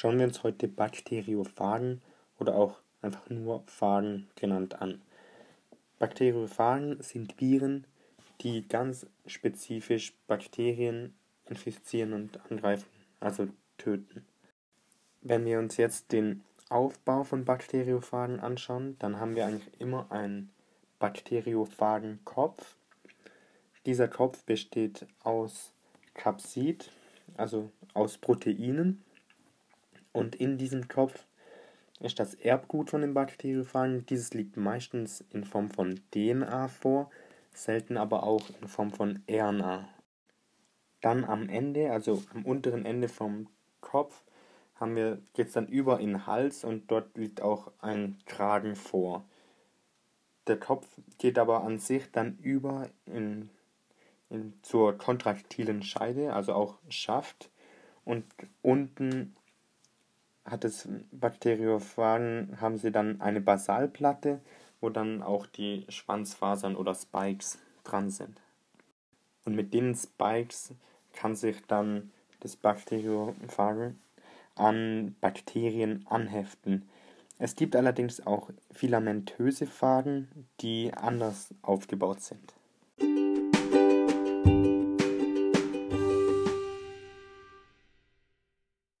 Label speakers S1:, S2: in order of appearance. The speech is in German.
S1: Schauen wir uns heute Bakteriophagen oder auch einfach nur Phagen genannt an. Bakteriophagen sind Viren, die ganz spezifisch Bakterien infizieren und angreifen, also töten. Wenn wir uns jetzt den Aufbau von Bakteriophagen anschauen, dann haben wir eigentlich immer einen Bakteriophagenkopf. Dieser Kopf besteht aus Kapsid, also aus Proteinen. Und in diesem Kopf ist das Erbgut von den Bakteriophagen. Dieses liegt meistens in Form von DNA vor, selten aber auch in Form von RNA. Dann am Ende, also am unteren Ende vom Kopf, haben wir jetzt dann über in den Hals und dort liegt auch ein Kragen vor. Der Kopf geht aber an sich dann über in, in zur kontraktilen Scheide, also auch Schaft. Und unten hat es Bakteriophagen, haben sie dann eine Basalplatte, wo dann auch die Schwanzfasern oder Spikes dran sind. Und mit den Spikes kann sich dann das Bakteriophagen an Bakterien anheften. Es gibt allerdings auch filamentöse Phagen, die anders aufgebaut sind.